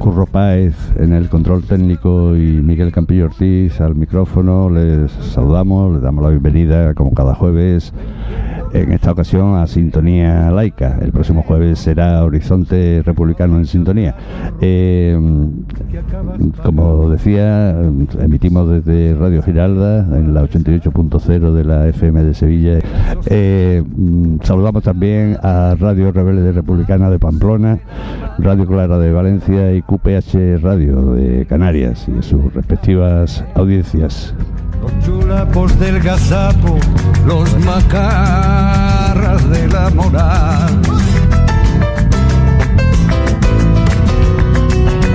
Curro Páez en el control técnico y Miguel Campillo Ortiz al micrófono. Les saludamos, les damos la bienvenida como cada jueves en esta ocasión a Sintonía Laica. El próximo jueves será Horizonte Republicano en Sintonía. Eh, como decía, emitimos desde Radio Giralda en la 88.0 de la FM de Sevilla. Eh, saludamos también a Radio Rebelde Republicana de Pamplona, Radio Clara de Valencia y QPH Radio de Canarias y sus respectivas audiencias. Los chulapos del gazapo, los macarras de la moral.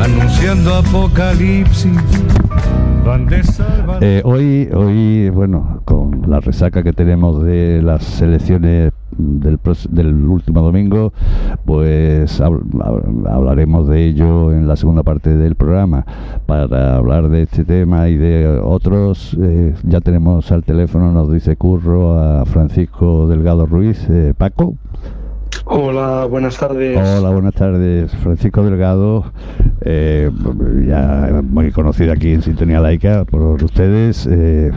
Anunciando apocalipsis. Eh, hoy, hoy, bueno, con la resaca que tenemos de las elecciones del, del último domingo, pues hablaremos de ello en la segunda parte del programa. Para hablar de este tema y de otros, eh, ya tenemos al teléfono, nos dice Curro, a Francisco Delgado Ruiz. Eh, Paco. Hola, buenas tardes. Hola, buenas tardes. Francisco Delgado, eh, ya muy conocido aquí en Sintonía Laica por ustedes, eh,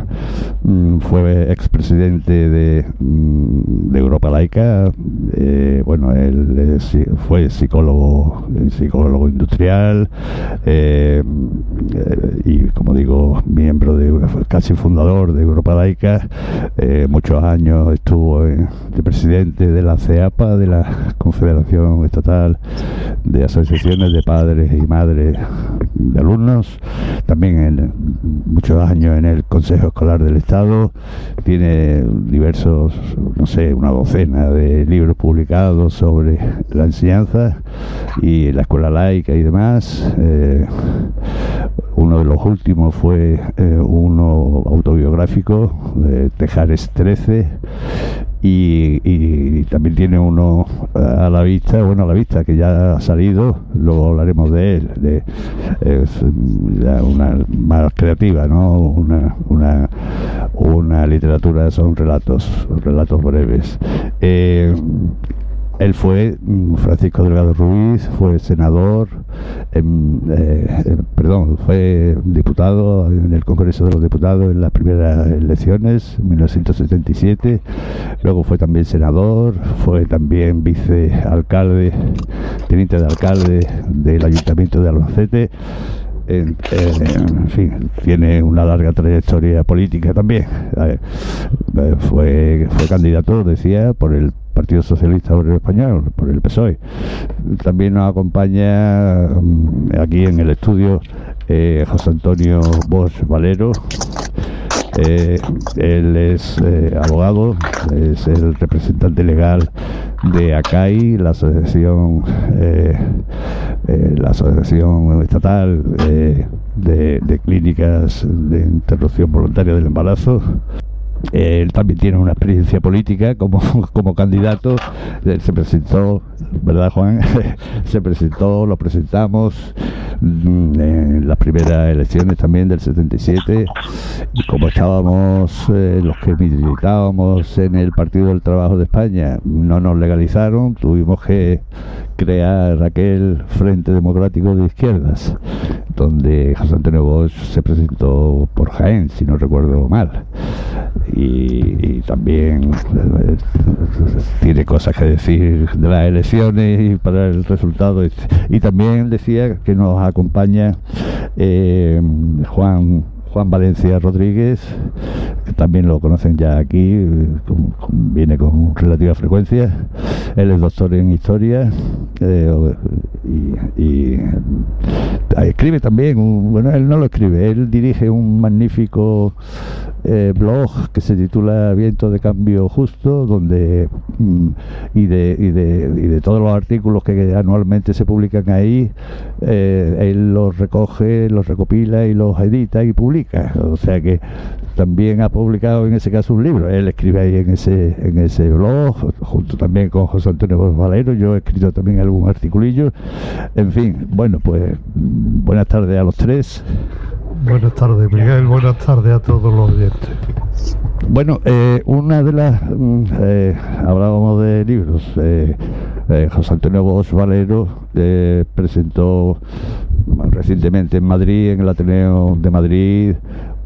mm, fue expresidente de, mm, de Europa Laica. Eh, bueno, él fue psicólogo, psicólogo industrial y, como digo, miembro de casi fundador de Europa Laica. muchos años estuvo de presidente de la CEAPA, de la Confederación Estatal de Asociaciones de Padres y Madres de Alumnos, también en muchos años en el Consejo Escolar del Estado, tiene diversos, no sé, una docena de libros publicados sobre la enseñanza y la escuela laica y demás. Eh, uno de los últimos fue eh, uno autobiográfico, de Tejares 13, y, también tiene uno a la vista, bueno, a la vista que ya ha salido, luego hablaremos de él, de, es una más creativa, ¿no? Una, una, una literatura, son relatos, relatos breves. Eh, él fue, mm, Francisco Delgado Ruiz, fue senador, eh, perdón, fue diputado en el Congreso de los Diputados en las primeras elecciones, en 1977. Luego fue también senador, fue también vicealcalde, teniente de alcalde del Ayuntamiento de Albacete. En, fin, tiene una larga trayectoria política también. Eh, fue, fue candidato, decía, por el Partido Socialista Obrero Español, por el PSOE. También nos acompaña mm, aquí en el estudio eh, José Antonio Bosch Valero. Eh, él es eh, abogado, es el representante legal de ACAI, la asociación, la asociación estatal de, de clínicas de interrupción voluntaria del embarazo. Él también tiene una experiencia política como, como candidato. se presentó, ¿verdad, Juan? se presentó, lo presentamos mm, en las primeras elecciones también del 77. Y como estábamos, eh, los que militábamos en el Partido del Trabajo de España, no nos legalizaron, tuvimos que crear aquel Frente Democrático de Izquierdas, donde José Antonio Bosch se presentó por Jaén, si no recuerdo mal y, también eh, tiene cosas que decir de las elecciones y para el resultado. Y, también decía que nos acompaña eh, Juan Juan Valencia Rodríguez, que también lo conocen ya aquí, viene con relativa frecuencia. Él es doctor en historia eh, y, escribe también, bueno, él no lo escribe, él dirige un magnífico eh, blog que se titula Viento de Cambio Justo, donde mm, y, de, y, de, y de todos los artículos que anualmente se publican ahí, eh, él los recoge, los recopila y los edita y publica. O sea que también ha publicado en ese caso un libro. Él escribe ahí en ese, en ese blog, junto también con José Antonio Valero. Yo he escrito también algún articulillo. En fin, bueno, pues buenas tardes a los tres. Buenas tardes, Miguel. Buenas tardes a todos los oyentes. Bueno, eh, una de las. Mm, eh, hablábamos de libros. Eh, eh, José Antonio Bosch Valero eh, presentó recientemente en Madrid, en el Ateneo de Madrid,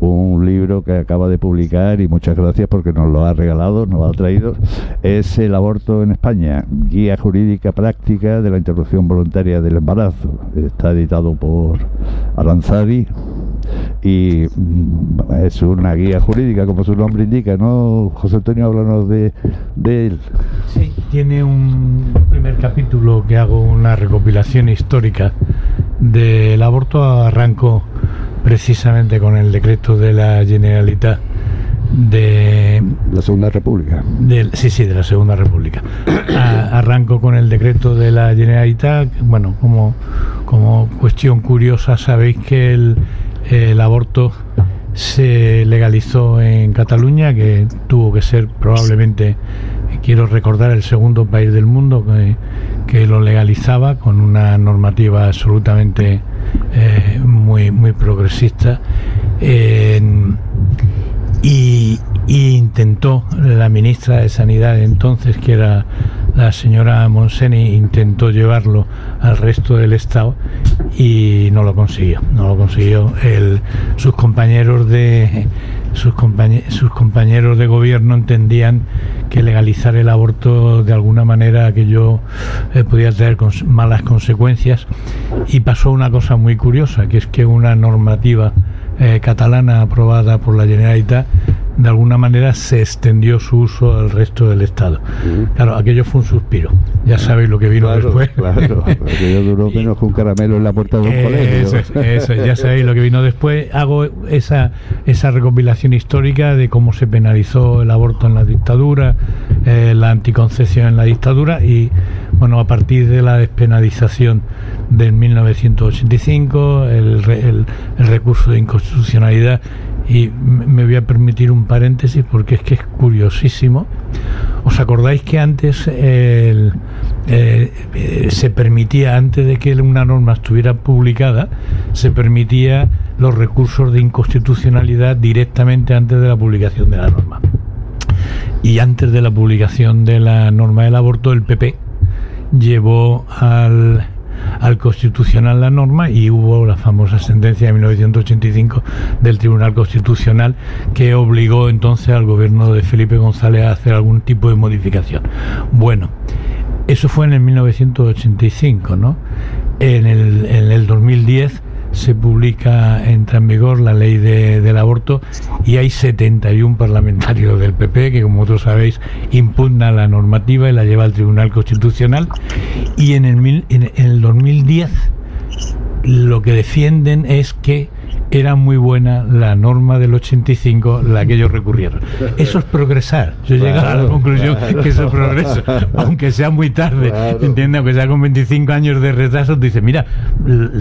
un libro que acaba de publicar y muchas gracias porque nos lo ha regalado, nos lo ha traído. Es El aborto en España, guía jurídica práctica de la interrupción voluntaria del embarazo. Está editado por Aranzadi y mm, es una guía jurídica, como su nombre indica, ¿no? José Antonio, háblanos de, de él. Sí, tiene un primer capítulo que hago una recopilación histórica del aborto. Arranco precisamente con el decreto de la Generalitat de la Segunda República. Sí, sí, de la Segunda República. A, arranco con el decreto de la Generalitat. Bueno, como, como cuestión curiosa, sabéis que el, el aborto se legalizó en Cataluña, que tuvo que ser probablemente, quiero recordar, el segundo país del mundo que, que lo legalizaba con una normativa absolutamente eh, muy, muy progresista. Y, y, intentó la ministra de Sanidad entonces, que era la señora Monseni, intentó llevarlo al resto del Estado y no lo consiguió. No lo consiguió. El, sus compañeros de sus, compañe sus compañeros de gobierno entendían que legalizar el aborto de alguna manera aquello eh, podía traer cons malas consecuencias. Y pasó una cosa muy curiosa, que es que una normativa eh, catalana aprobada por la Generalitat de alguna manera se extendió su uso al resto del Estado. Claro, aquello fue un suspiro. Ya sabéis lo que vino Claro, después. claro. Aquello duró menos que un caramelo en la puerta de un Eh, colegio. Eso, es, eso es, ya sabéis lo que vino después. Hago esa, esa recopilación histórica de cómo se penalizó el aborto en la dictadura, eh, la anticoncepción en la dictadura y, bueno, a partir de la despenalización del 1985, el, re- el- el recurso de inconstitucionalidad. Y me voy a permitir un paréntesis porque es que es curiosísimo. ¿Os acordáis que antes el- eh, eh, se permitía, antes de que una norma estuviera publicada, se permitía los recursos de inconstitucionalidad directamente antes de la publicación de la norma? Y antes de la publicación de la norma del aborto, el PP llevó al, al Constitucional la norma y hubo la famosa sentencia de 1985 del Tribunal Constitucional que obligó entonces al gobierno de Felipe González a hacer algún tipo de modificación. Bueno, eso fue en el 1985, ¿no? En el, en el 2010 se publica, entra en vigor la ley de- del aborto y hay 71 parlamentarios del PP que, como vosotros sabéis, impugnan la normativa y la lleva al Tribunal Constitucional. Y en el, en el 2010 lo que defienden es que era muy buena la norma del 85, la que ellos recurrieron. Eso es progresar. Yo he llegado a la Claro, conclusión claro. que eso es progreso, aunque sea muy tarde. Claro. ¿Entiendes? Aunque sea con 25 años de retraso, dice, mira,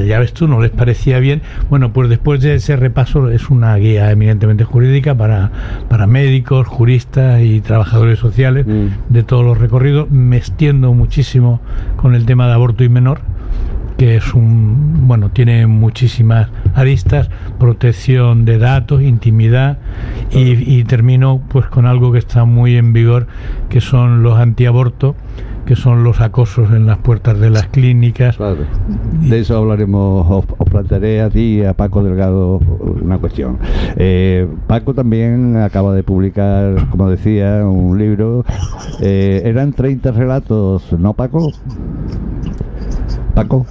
ya ves tú, no les parecía bien. Bueno, pues después de ese repaso es una guía eminentemente jurídica para, para médicos, juristas y trabajadores sociales Mm. de todos los recorridos. Me extiendo muchísimo con el tema de aborto y menor que es un bueno tiene muchísimas aristas protección de datos intimidad y, termino pues con algo que está muy en vigor que son los antiabortos que son los acosos en las puertas de las clínicas. De eso hablaremos, os, os plantearé a ti y a Paco Delgado una cuestión. Eh, Paco también acaba de publicar, como decía, un libro. Eh, eran 30 relatos, ¿no, Paco? Paco.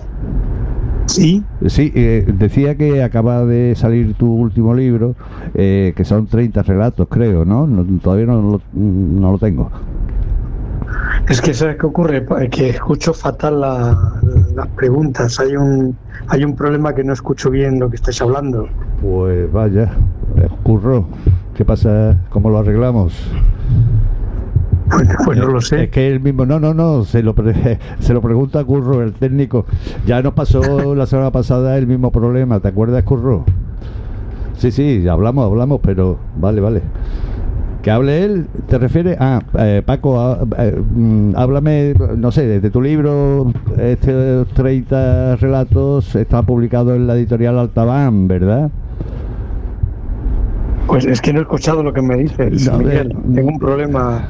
Sí, Sí, eh, decía que acaba de salir tu último libro, eh, que son 30 relatos, creo, ¿no? No- todavía no lo, no lo tengo. es que ¿sabes qué ocurre? Pa- Que escucho fatal la- las preguntas. Hay un, hay un problema que no escucho bien lo que estáis hablando. Pues vaya, eh, curro. ¿Qué pasa? ¿Cómo lo arreglamos? Pues, pues no lo sé. Es que él mismo, no, no, no, se lo, pre- se lo pregunta a Curro, el técnico. Ya nos pasó la semana pasada el mismo problema, ¿te acuerdas, Curro? Sí, sí, hablamos, hablamos, pero vale, vale. Que hable él, ¿te refieres? Ah, eh, Paco, ah, eh, mm, háblame, no sé, de tu libro, estos 30 relatos, está publicado en la editorial Altabán, ¿verdad? Pues es que no he escuchado lo que me dices, No, Miguel. eh, Tengo un problema.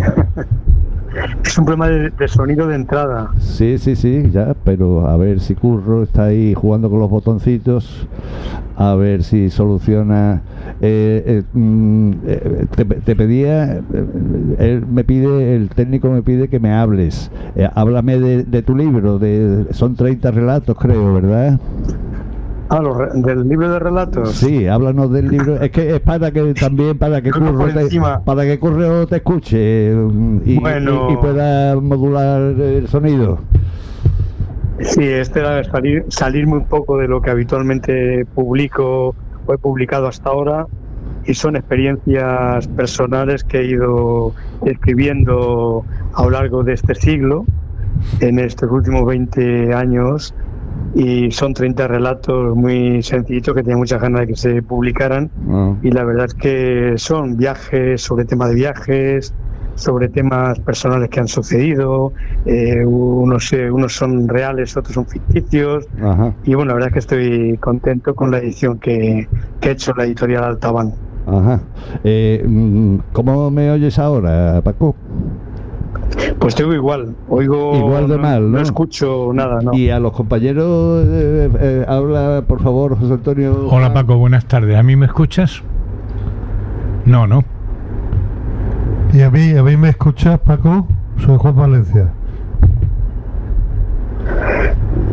es un problema de, sonido de entrada. Sí, sí, sí, ya, pero a ver si Curro está ahí jugando con los botoncitos, a ver si soluciona. Eh, eh, mm, eh, te, te pedía, eh, él me pide, el técnico me pide que me hables. Háblame de, de tu libro, de, son 30 relatos, creo, ¿verdad? Ah, los re- del libro de relatos. Sí, háblanos del libro. Es que es para que también para que Curro te, para que Curro te escuche mm, y, Bueno. y- y pueda modular el sonido. Sí, este era salir, salirme un poco de lo que habitualmente publico o he publicado hasta ahora y son experiencias personales que he ido escribiendo a lo largo de este siglo, en estos últimos 20 años, y son 30 relatos muy sencillitos que tenía muchas ganas de que se publicaran Ah. y la verdad es que son viajes sobre tema de viajes, sobre temas personales que han sucedido, eh, unos, eh, unos son reales, otros son ficticios, Ajá. y bueno, la verdad es que estoy contento con la edición que, que ha hecho la editorial Altabán. Ajá. Eh, mm, ¿Cómo me oyes ahora, Paco? Pues te oigo igual, oigo... Igual de mal, ¿no? escucho nada, ¿no? Y a los compañeros, eh, eh, habla, por favor, José Antonio. Hola Paco, buenas tardes. ¿A mí me escuchas? No, no. ¿Y a mí, a mí me escuchas, Paco? Soy Juan Valencia.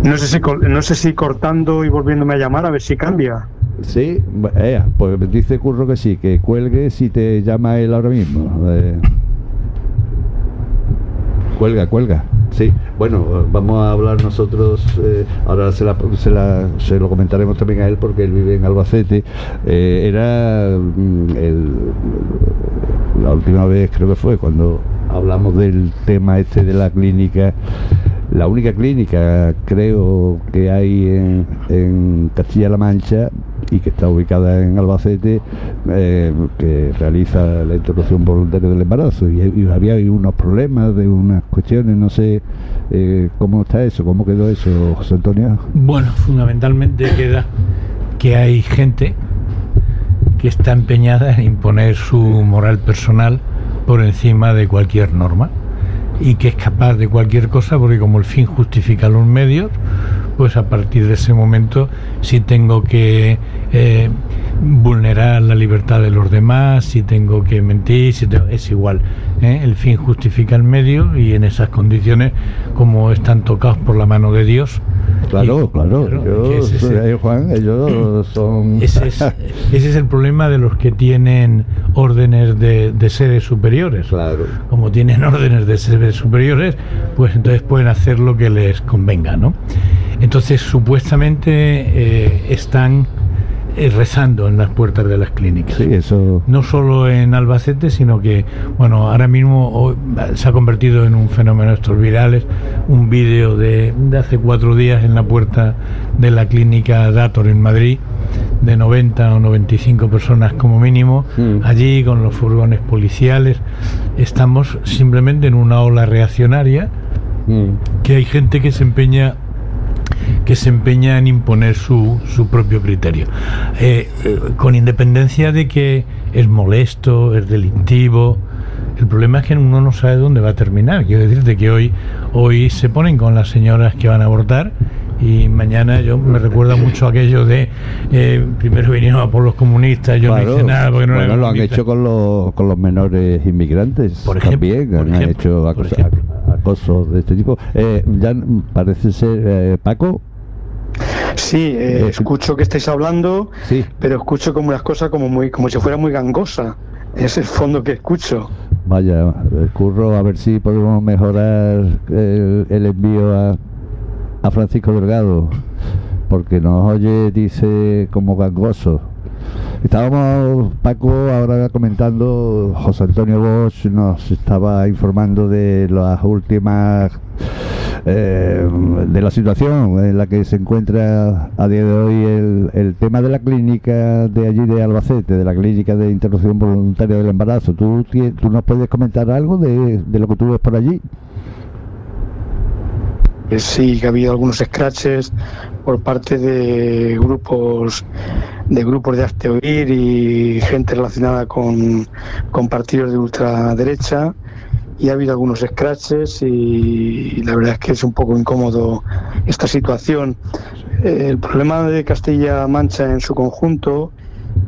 No sé, si, no sé si cortando y volviéndome a llamar a ver si cambia. Sí, eh, pues dice Curro que sí, que cuelgue si te llama él ahora mismo. Eh, cuelga, cuelga. Sí, bueno, vamos a hablar nosotros, eh, ahora se, la- se la- se lo comentaremos también a él porque él vive en Albacete. Eh, era mm, la última vez, creo que fue, cuando hablamos del tema este de la clínica, la única clínica creo que hay en, Castilla-La Mancha y que está ubicada en Albacete, eh, que realiza la interrupción voluntaria del embarazo. Y, y había unos problemas de unas cuestiones, no sé eh, cómo está eso, cómo quedó eso, José Antonio. Bueno, fundamentalmente queda que hay gente que está empeñada en imponer su moral personal por encima de cualquier norma y que es capaz de cualquier cosa porque como el fin justifica los medios, pues a partir de ese momento si tengo que eh, vulnerar la libertad de los demás, si tengo que mentir, si tengo- es igual. ¿eh? El fin justifica el medio y en esas condiciones, como están tocados por la mano de Dios, Claro, claro, ese eh, Juan, ellos son... ese es, ese es el problema de los que tienen órdenes de, de seres superiores. claro. Como tienen órdenes de seres superiores, pues entonces pueden hacer lo que les convenga, ¿no? Entonces, supuestamente eh, están eh, rezando en las puertas de las clínicas. Sí, eso... No solo en Albacete, sino que, bueno, ahora mismo hoy, se ha convertido en un fenómeno estos virales, un vídeo de, de hace cuatro días en la puerta de la clínica Dator en Madrid, de 90 o 95 personas como mínimo, Mm. allí con los furgones policiales. Estamos simplemente en una ola reaccionaria Mm. que hay gente que se empeña que se empeña en imponer su, su propio criterio, Eh, eh, con independencia de que es molesto, es delictivo. El problema es que uno no sabe dónde va a terminar. Quiero decirte que hoy, hoy se ponen con las señoras que van a abortar y mañana yo me recuerda mucho aquello de eh, primero vinieron a por los comunistas, yo no hice nada porque no era bueno, lo han hecho con los, con los menores inmigrantes Por ejemplo, también, por han ejemplo, hecho por ejemplo. Acosos de este tipo. Eh, ya parece ser, eh, Paco, Sí, eh, Eh, escucho que estáis hablando, sí, pero escucho como unas cosas como muy como si fuera muy gangosa. Es el fondo que escucho. vaya, eh, curro, a ver si podemos mejorar el, el envío a, a Francisco Delgado, porque nos oye, dice, como gangoso. Estábamos, Paco, ahora comentando, José Antonio Bosch nos estaba informando de las últimas eh, de la situación en la que se encuentra a día de hoy el, el, tema de la clínica de allí de Albacete, de la clínica de interrupción voluntaria del embarazo. ¿Tú, tú nos puedes comentar algo de, lo que tú ves por allí? Sí, que ha habido algunos scratches por parte de grupos de grupos de Asteoir y gente relacionada con, con partidos de ultraderecha y ha habido algunos scratches y, la verdad es que es un poco incómodo esta situación. El problema de Castilla-Mancha en su conjunto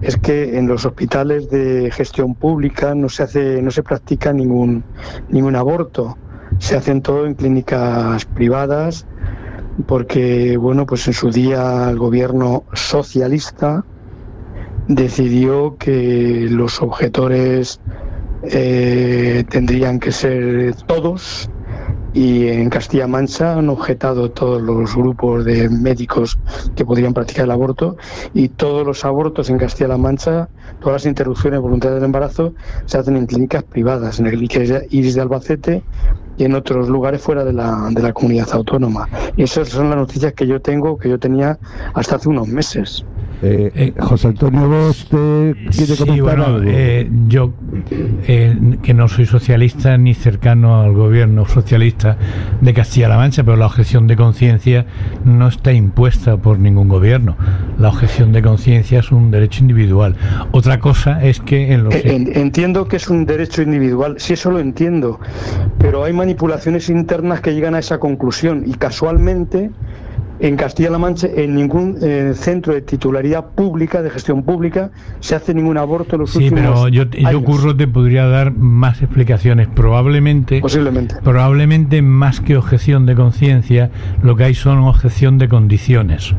es que en los hospitales de gestión pública no se hace no se practica ningún ningún aborto se hacen todo en clínicas privadas porque bueno pues en su día el gobierno socialista decidió que los objetores eh, tendrían que ser todos y en Castilla Mancha han objetado todos los grupos de médicos que podrían practicar el aborto y todos los abortos en Castilla-La Mancha, todas las interrupciones voluntarias del embarazo se hacen en clínicas privadas, en el Iris de Albacete y en otros lugares fuera de la, de la comunidad autónoma. Y esas son las noticias que yo tengo, que yo tenía hasta hace unos meses. Eh, eh, José Antonio Vos te quiere comentar algo? Eh, yo eh, que no soy socialista ni cercano al gobierno socialista de Castilla-La Mancha, pero la objeción de conciencia no está impuesta por ningún gobierno. La objeción de conciencia es un derecho individual. Otra cosa es que en los entiendo que es un derecho individual, sí eso lo entiendo, pero hay manipulaciones internas que llegan a esa conclusión y casualmente en Castilla-La Mancha, en ningún eh, centro de titularidad pública, de gestión pública, se hace ningún aborto en los sí, pero yo, yo Curro te podría dar más explicaciones. Probablemente, Posiblemente. probablemente más que objeción de conciencia, lo que hay son objeción de condiciones.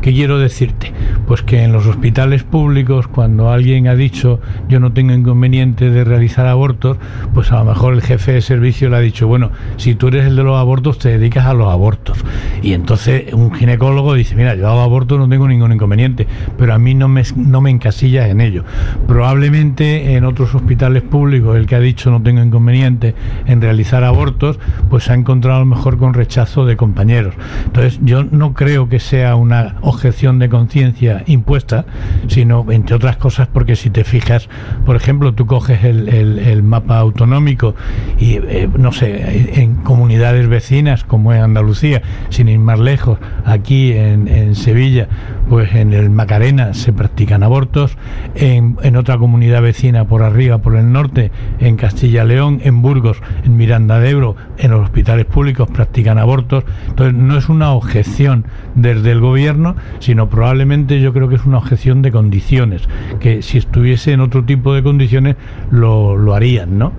¿Qué quiero decirte? Pues que en los hospitales públicos, cuando alguien ha dicho yo no tengo inconveniente de realizar abortos, pues a lo mejor el jefe de servicio le ha dicho, bueno, si tú eres el de los abortos, te dedicas a los abortos. Y entonces un ginecólogo dice, mira, yo hago aborto, no tengo ningún inconveniente, pero a mí no me, no me encasillas en ello. Probablemente en otros hospitales públicos el que ha dicho no tengo inconveniente en realizar abortos, pues se ha encontrado a lo mejor con rechazo de compañeros. Entonces yo no creo que sea una objeción de conciencia impuesta, sino entre otras cosas porque si te fijas, por ejemplo, tú coges el, el, mapa autonómico y, eh, no sé, en comunidades vecinas como es Andalucía, sin ir más lejos, aquí en, en, Sevilla, pues en el Macarena se practican abortos, en, en, otra comunidad vecina por arriba, por el norte, en Castilla León, en Burgos, en Miranda de Ebro, en los hospitales públicos practican abortos. Entonces no es una objeción desde el gobierno, sino probablemente yo creo que es una objeción de condiciones, que si estuviese en otro tipo de condiciones lo, lo harían, ¿no?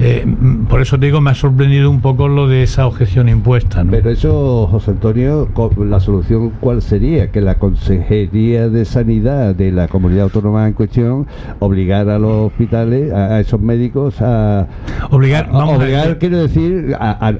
Eh, por eso te digo, me ha sorprendido un poco lo de esa objeción impuesta. Pero eso, José Antonio, la solución cuál sería que la Consejería de Sanidad de la comunidad autónoma en cuestión obligara a los hospitales, a, a esos médicos a obligar, a, a obligar, quiero decir, a,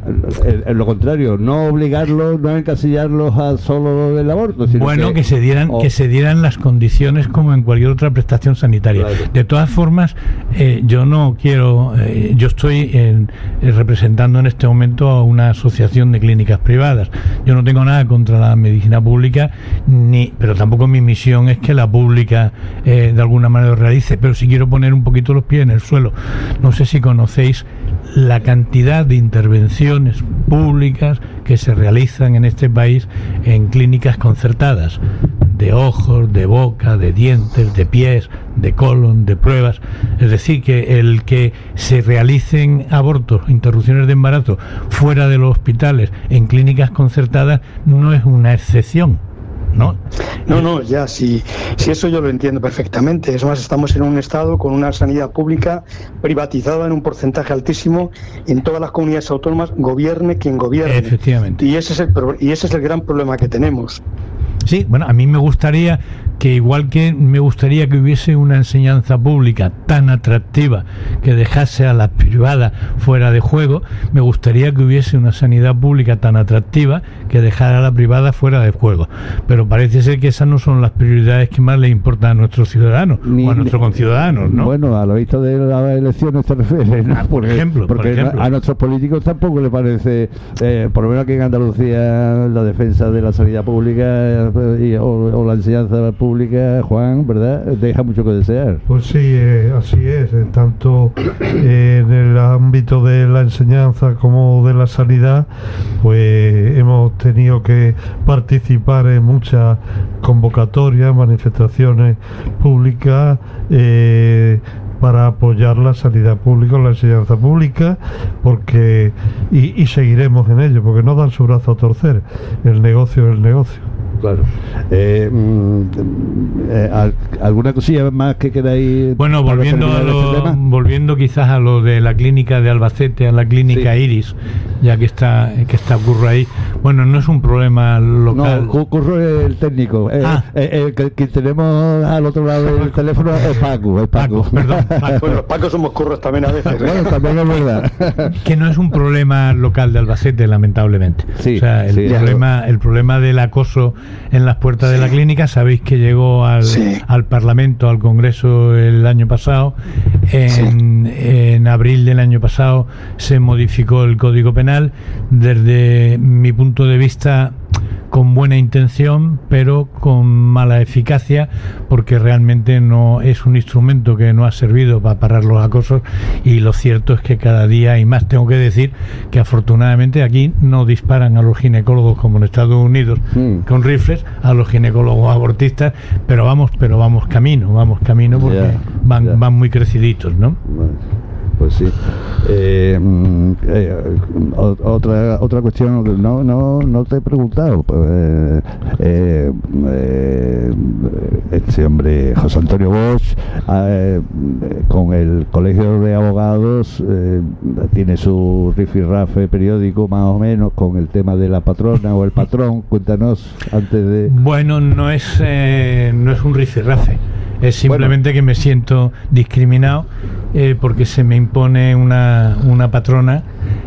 lo contrario, no obligarlos, no encasillarlos a solo del aborto. Sino bueno, que, que, se dieran, o, que se dieran las condiciones como en cualquier otra prestación sanitaria. Claro. De todas formas, eh, yo no quiero, eh, yo estoy en, eh, representando en este momento a una asociación de clínicas privadas. Yo no tengo nada contra la medicina pública, ni, pero tampoco mi misión es que la pública eh, de alguna manera lo realice. Pero si quiero poner un poquito los pies en el suelo, no sé si conocéis la cantidad de intervenciones públicas que se realizan en este país en clínicas concertadas de ojos, de boca, de dientes, de pies, de colon, de pruebas. Es decir, que el que se realicen abortos, interrupciones de embarazo fuera de los hospitales, en clínicas concertadas, no es una excepción. ¿No? No, no, ya, si, si eso yo lo entiendo perfectamente. Es más, estamos en un Estado con una sanidad pública privatizada en un porcentaje altísimo en todas las comunidades autónomas, gobierne quien gobierne. Efectivamente. Y ese es el, y ese es el gran problema que tenemos. Sí, bueno, a mí me gustaría que igual que me gustaría que hubiese una enseñanza pública tan atractiva que dejase a la privada fuera de juego, me gustaría que hubiese una sanidad pública tan atractiva que dejara a la privada fuera de juego. Pero parece ser que esas no son las prioridades que más le importan a nuestros ciudadanos o a nuestros conciudadanos, ¿no? Bueno, a lo visto de las elecciones te refieres, ah, por ejemplo, porque a nuestros políticos tampoco le parece, eh, por lo menos aquí en Andalucía, la defensa de la sanidad pública eh, o, la enseñanza pública, Juan, ¿verdad? Deja mucho que desear. Pues sí, eh, así es, tanto en el ámbito de la enseñanza como de la sanidad, pues hemos tenido que participar en muchas convocatorias, manifestaciones públicas. Eh, para apoyar la sanidad pública, la enseñanza pública, porque y seguiremos en ello, porque no dan su brazo a torcer. El negocio es el negocio. Claro. Eh, mm, eh, ¿Alguna cosilla más que queráis? Bueno, volviendo, a lo, este volviendo quizás a lo de la clínica de Albacete, a la clínica Iris, ya que está que está Curro ahí. Bueno, no es un problema local. No, Curro es el técnico. Eh, ah. el que, tenemos al otro lado del teléfono es Paco. Es Paco. perdón, Bueno, los Pacos somos curros también a veces. bueno, también es verdad. que no es un problema local de Albacete, lamentablemente. Sí, o sea, el, problema, el problema del acoso en las puertas de la clínica. Sabéis que llegó al, al, Parlamento, al Congreso el año pasado. En, en abril del año pasado se modificó el Código Penal. Desde mi punto de vista con buena intención, pero con mala eficacia, porque realmente no es un instrumento que no ha servido para parar los acosos y lo cierto es que cada día hay más. Tengo que decir que afortunadamente aquí no disparan a los ginecólogos como en Estados Unidos mm. con rifles, a los ginecólogos abortistas, pero vamos, pero vamos camino, vamos camino porque van, van muy creciditos, ¿no? pues sí. Eh, mm, eh, otra otra cuestión, no, no, no te he preguntado. Pues, eh, este hombre, José Antonio Bosch, con el Colegio de Abogados, tiene su rifirrafe periódico más o menos con el tema de la patrona o el patrón. Cuéntanos antes de. Bueno, no es, no es un rifirrafe. Es simplemente que me siento discriminado eh, porque se me impone una, una patrona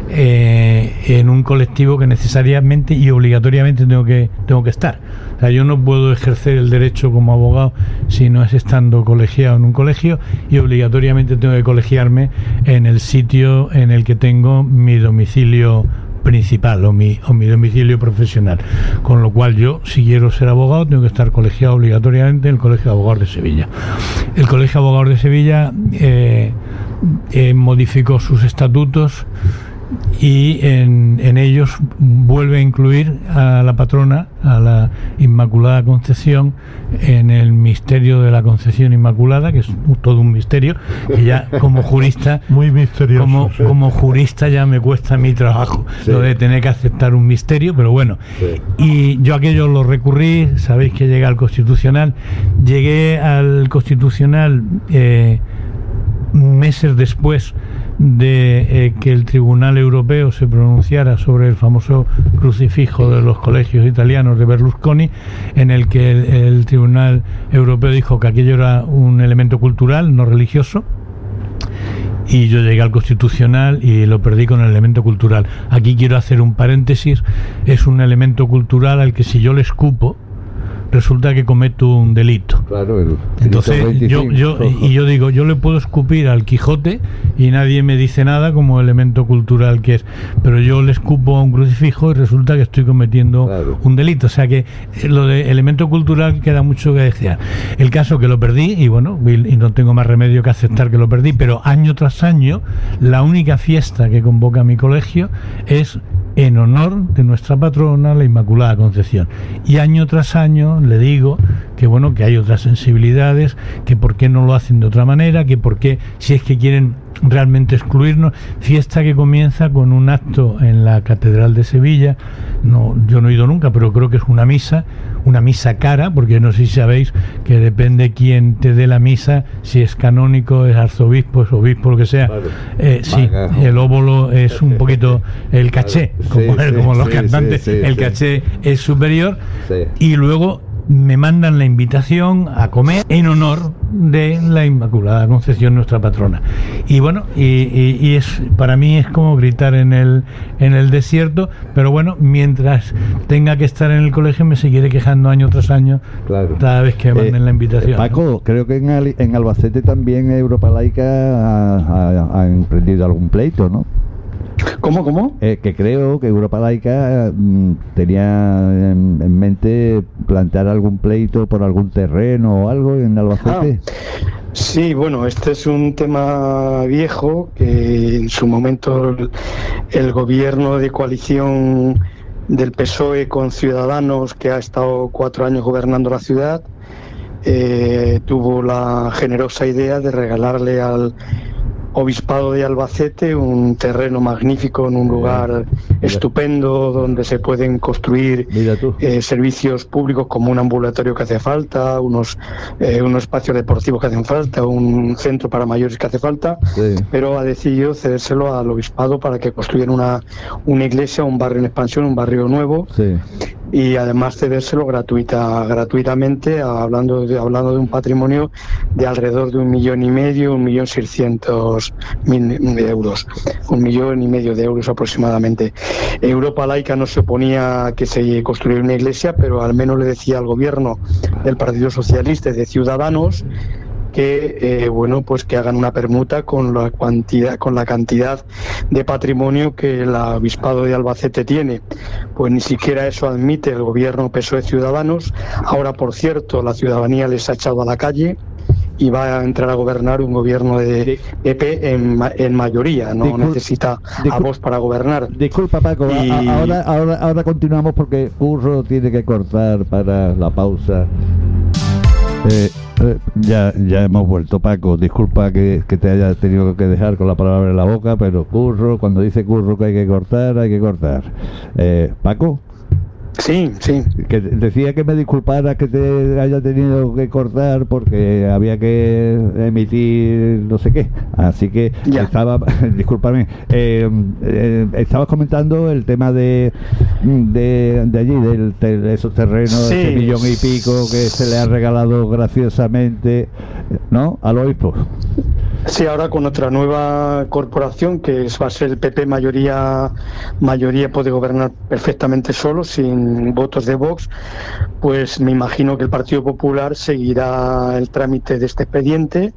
eh, en un colectivo que necesariamente y obligatoriamente tengo que, tengo que estar. O sea, yo no puedo ejercer el derecho como abogado si no es estando colegiado en un colegio y obligatoriamente tengo que colegiarme en el sitio en el que tengo mi domicilio principal o mi, o mi domicilio profesional. Con lo cual yo, si quiero ser abogado, tengo que estar colegiado obligatoriamente en el Colegio de Abogados de Sevilla. El Colegio de Abogados de Sevilla eh, eh, modificó sus estatutos y en, en, ellos vuelve a incluir a la patrona, a la Inmaculada Concepción, en el misterio de la Concepción Inmaculada, que es todo un misterio, que ya como jurista, muy misterioso, como, como jurista ya me cuesta mi trabajo, lo de tener que aceptar un misterio, pero bueno. Y yo aquello lo recurrí, sabéis que llegué al Constitucional, llegué al Constitucional eh, meses después de eh, que el Tribunal Europeo se pronunciara sobre el famoso crucifijo de los colegios italianos de Berlusconi, en el que el, Tribunal Europeo dijo que aquello era un elemento cultural, no religioso, y yo llegué al constitucional y lo perdí con el elemento cultural. Aquí quiero hacer un paréntesis, es un elemento cultural al que si yo le escupo, resulta que cometo un delito. Claro, Entonces, yo, yo, y yo digo, yo le puedo escupir al Quijote y nadie me dice nada como elemento cultural que es, pero yo le escupo a un crucifijo y resulta que estoy cometiendo un delito. O sea que eh, lo de elemento cultural queda mucho que desear. El caso que lo perdí, y bueno, y no tengo más remedio que aceptar que lo perdí, pero año tras año, la única fiesta que convoca mi colegio es en honor de nuestra patrona, la Inmaculada Concepción. Y año tras año le digo que bueno, que hay otras sensibilidades, que por qué no lo hacen de otra manera, que por qué, si es que quieren realmente excluirnos, fiesta que comienza con un acto en la Catedral de Sevilla, no, yo no he ido nunca, pero creo que es una misa, una misa cara, porque no sé si sabéis que depende quién te dé la misa, si es canónico, es arzobispo, es obispo, lo que sea. Eh, sí, el óvulo es un poquito el caché, como, los cantantes, el caché es superior. Y luego me mandan la invitación a comer en honor de la Inmaculada Concepción, nuestra patrona. Y bueno, y, es para mí es como gritar en el, en el desierto, pero bueno, mientras tenga que estar en el colegio me seguiré quejando año tras año cada vez que manden la invitación. Eh, Paco, creo que en, en, Albacete también Europa Laica ha, ha emprendido algún pleito, ¿no? ¿Cómo, cómo? Eh, que creo que Europa Laica mm, tenía en, mente plantear algún pleito por algún terreno o algo en Albacete. Ah, sí, bueno, este es un tema viejo que en su momento el, gobierno de coalición del PSOE con Ciudadanos, que ha estado cuatro años gobernando la ciudad, eh, tuvo la generosa idea de regalarle al Obispado de Albacete, un terreno magnífico en un lugar estupendo donde se pueden construir eh, servicios públicos como un ambulatorio que hace falta, unos, eh, unos espacios deportivos que hacen falta, un centro para mayores que hace falta, pero ha decidido cedérselo al Obispado para que construyan una, una iglesia, un barrio en expansión, un barrio nuevo. Y además cedérselo gratuita, gratuitamente, hablando de, hablando de un patrimonio de alrededor de un millón y medio, un millón seiscientos mil euros, un millón y medio de euros aproximadamente. Europa laica no se oponía a que se construyera una iglesia, pero al menos le decía al gobierno del Partido Socialista y de Ciudadanos que eh, bueno pues que hagan una permuta con la cantidad con la cantidad de patrimonio que el obispado de Albacete tiene pues ni siquiera eso admite el gobierno PSOE Ciudadanos ahora por cierto la ciudadanía les ha echado a la calle y va a entrar a gobernar un gobierno de PP en, en mayoría, no necesita a vos para gobernar. Disculpa Paco, ahora, ahora, ahora continuamos porque Curro tiene que cortar para la pausa. Eh, ya, ya hemos vuelto, Paco. Disculpa que, que, te haya tenido que dejar con la palabra en la boca, pero curro, cuando dice curro que hay que cortar, hay que cortar. Eh, Paco. Sí, sí. Que decía que me disculpara que te haya tenido que cortar porque había que emitir no sé qué. Así que estaba, discúlpame, eh, eh, estabas comentando el tema de, de, allí, de esos terrenos, de ese millón y pico que se le ha regalado graciosamente, ¿no? Al obispo. Sí, ahora con otra nueva corporación que va a ser el PP mayoría, mayoría puede gobernar perfectamente solo, sin votos de Vox, pues me imagino que el Partido Popular seguirá el trámite de este expediente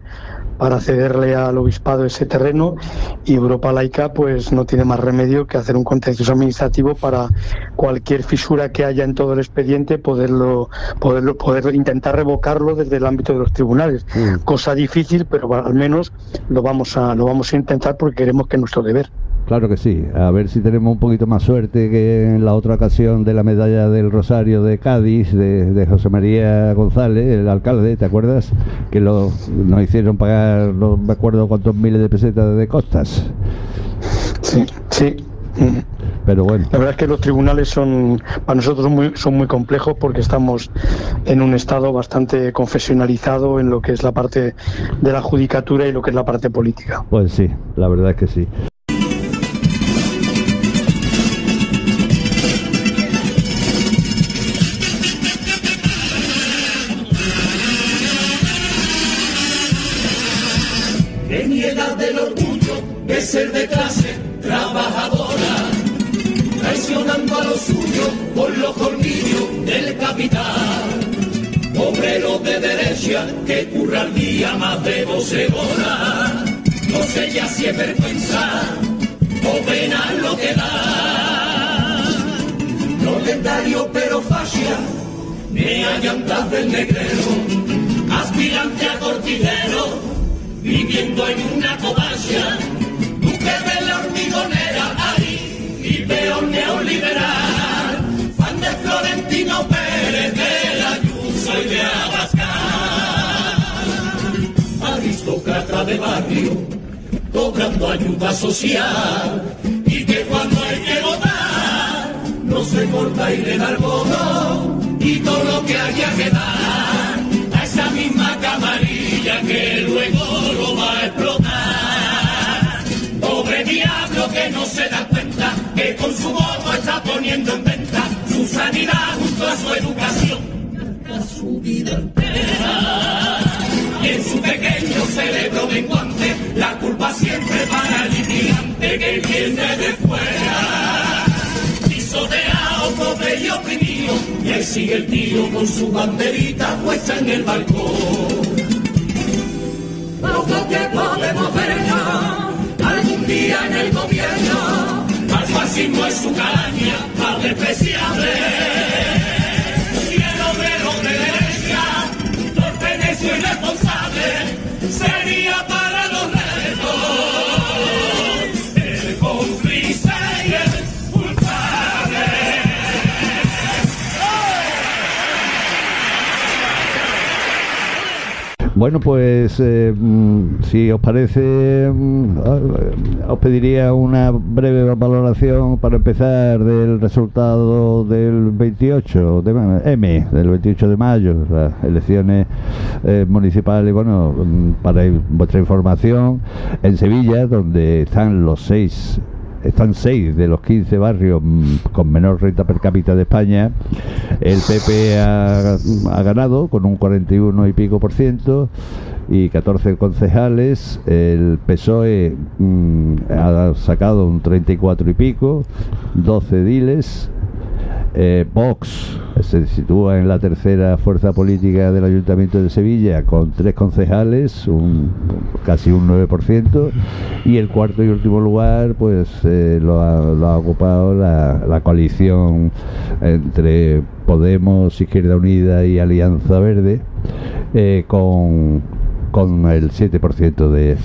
para cederle al obispado ese terreno y Europa Laica pues no tiene más remedio que hacer un contencioso administrativo para cualquier fisura que haya en todo el expediente poderlo poderlo poder intentar revocarlo desde el ámbito de los tribunales mm. cosa difícil pero al menos lo vamos a lo vamos a intentar porque queremos que es nuestro deber Claro que sí, a ver si tenemos un poquito más suerte que en la otra ocasión de la medalla del Rosario de Cádiz, de, José María González, el alcalde, ¿te acuerdas? Que lo, nos hicieron pagar, no me acuerdo cuántos miles de pesetas de costas. Sí, sí. Pero bueno. La verdad es que los tribunales son, para nosotros muy, son muy complejos porque estamos en un estado bastante confesionalizado en lo que es la parte de la judicatura y lo que es la parte política. Pues sí, la verdad es que sí. Ser de clase trabajadora, traicionando a los suyos por los colmillos del capital. Obrero de derecha que curra al día más de 12 horas, no sé ya si es vergüenza o pena lo que da. Proletario pero fascia, me allantas del negrero, aspirante a cortidero, viviendo en una cobaya veo neoliberal, fan de Florentino Pérez, de la Ayuso y de Abascal, aristócrata de barrio, cobrando ayuda social y que cuando hay que votar no se corta y le da el voto y todo lo que haya que dar a esa misma camarilla que luego que con su voto está poniendo en venta su sanidad junto a su educación. su vida entera. En su pequeño cerebro menguante, la culpa siempre para el inmigrante que viene de fuera. Pisoteado, pobre y oprimido, y ahí sigue el tío con su banderita puesta en el balcón. Poco que podemos ver algún día en el gobierno, fascismo es su calaña, al despreciable. Bueno, pues eh, mm, si os parece, mm, eh, os pediría una breve valoración para empezar del resultado del 28 de M, del 28 de mayo, las elecciones eh, municipales. Bueno, mm, para vuestra información, en Sevilla, donde están los seis están seis de los 15 barrios mm, con menor renta per cápita de España. El PP ha, ha ganado con un 41 y pico por ciento y 14 concejales. El PSOE mm, ha sacado un 34 y pico, 12 diles. Eh, Vox se sitúa en la tercera fuerza política del Ayuntamiento de Sevilla con tres concejales, un, casi un 9%, y el cuarto y último lugar pues eh, lo, ha, lo ha ocupado la, coalición entre Podemos, Izquierda Unida y Alianza Verde, eh, con, con el 7% de,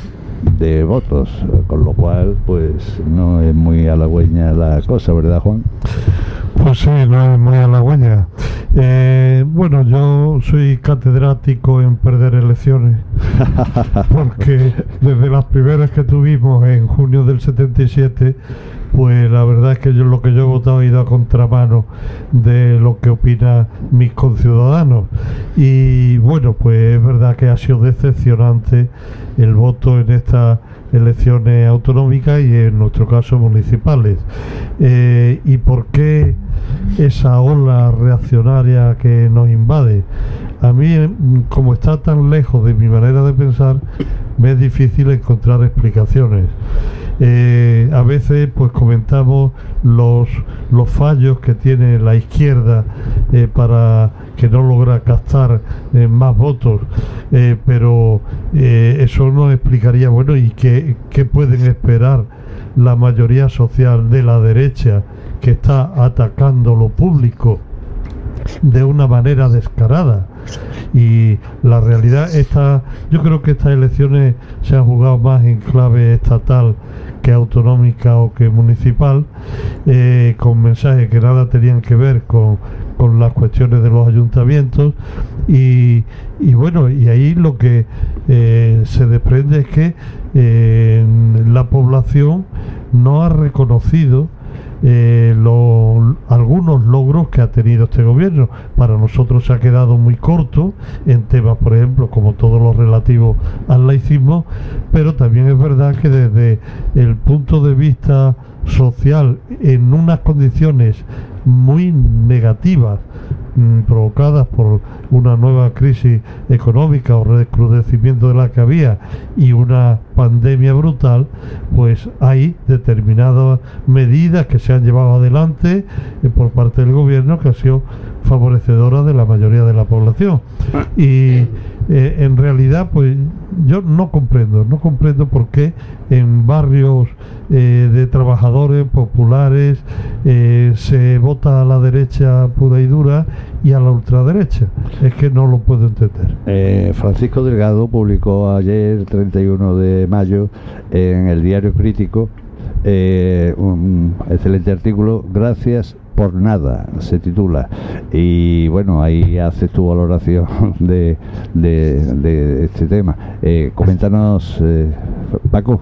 de votos, con lo cual pues no es muy halagüeña la cosa, ¿verdad Juan? Pues sí, no es muy halagüeña. Eh, bueno, yo soy catedrático en perder elecciones, porque desde las primeras que tuvimos en junio del 77, pues la verdad es que yo lo que yo he votado ha ido a contramano de lo que opinan mis conciudadanos. Y bueno, pues es verdad que ha sido decepcionante el voto en estas elecciones autonómicas y en nuestro caso municipales. Eh, ¿Y por qué esa ola reaccionaria que nos invade? A mí, como está tan lejos de mi manera de pensar, me es difícil encontrar explicaciones. Eh, a veces pues comentamos los, los fallos que tiene la izquierda eh, para que no logra captar eh, más votos, eh, pero eso nos explicaría, bueno, ¿y qué, qué pueden esperar la mayoría social de la derecha que está atacando lo público de una manera descarada? Y la realidad está, yo creo que estas elecciones se han jugado más en clave estatal que autonómica o que municipal, eh, con mensajes que nada tenían que ver con, con las cuestiones de los ayuntamientos. Y, y bueno, y ahí lo que eh, se desprende es que eh, la población no ha reconocido eh, lo- algunos logros que ha tenido este gobierno. Para nosotros se ha quedado muy corto en temas, por ejemplo, como todo lo relativo al laicismo, pero también es verdad que desde el punto de vista social, en unas condiciones muy negativas, mm, provocadas por una nueva crisis económica o recrudecimiento de la que había y una pandemia brutal, pues hay determinadas medidas que se han llevado adelante eh, por parte del gobierno que ha sido favorecedora de la mayoría de la población. Y eh, en realidad, pues yo no comprendo, no comprendo por qué en barrios eh, de trabajadores populares eh, se vota a la derecha pura y dura y a la ultraderecha. Es que no lo puedo entender. Francisco Delgado publicó ayer, 31 de mayo, en el Diario Crítico, un excelente artículo, Gracias por nada, se titula. Y bueno, ahí haces tu valoración de, de, de este tema. Eh, coméntanos, eh, Paco.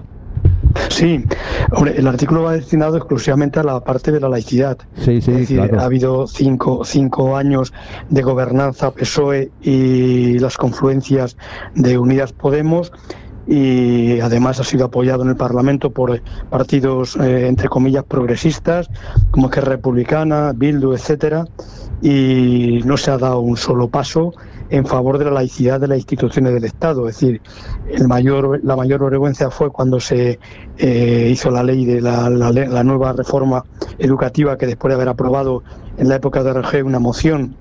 Sí, hombre, el artículo va destinado exclusivamente a la parte de la laicidad. Sí, sí, es decir, claro. ha habido cinco, cinco años de gobernanza PSOE y las confluencias de Unidas Podemos y además ha sido apoyado en el Parlamento por partidos, eh, entre comillas, progresistas, como que Republicana, Bildu, etcétera, y no se ha dado un solo paso en favor de la laicidad de las instituciones del Estado. Es decir, el mayor, la mayor vergüenza fue cuando se eh, hizo la ley de la, la, nueva reforma educativa que después de haber aprobado en la época de RG una moción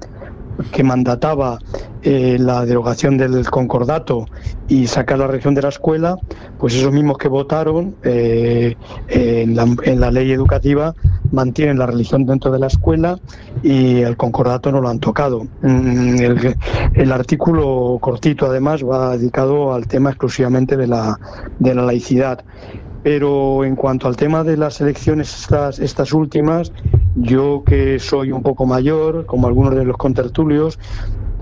que mandataba eh, la derogación del concordato y sacar la región de la escuela, pues esos mismos que votaron eh, en, la, ley educativa mantienen la religión dentro de la escuela y el concordato no lo han tocado. Mm, el, artículo cortito además va dedicado al tema exclusivamente de la, de la laicidad. Pero en cuanto al tema de las elecciones estas, estas últimas, yo que soy un poco mayor, como algunos de los contertulios,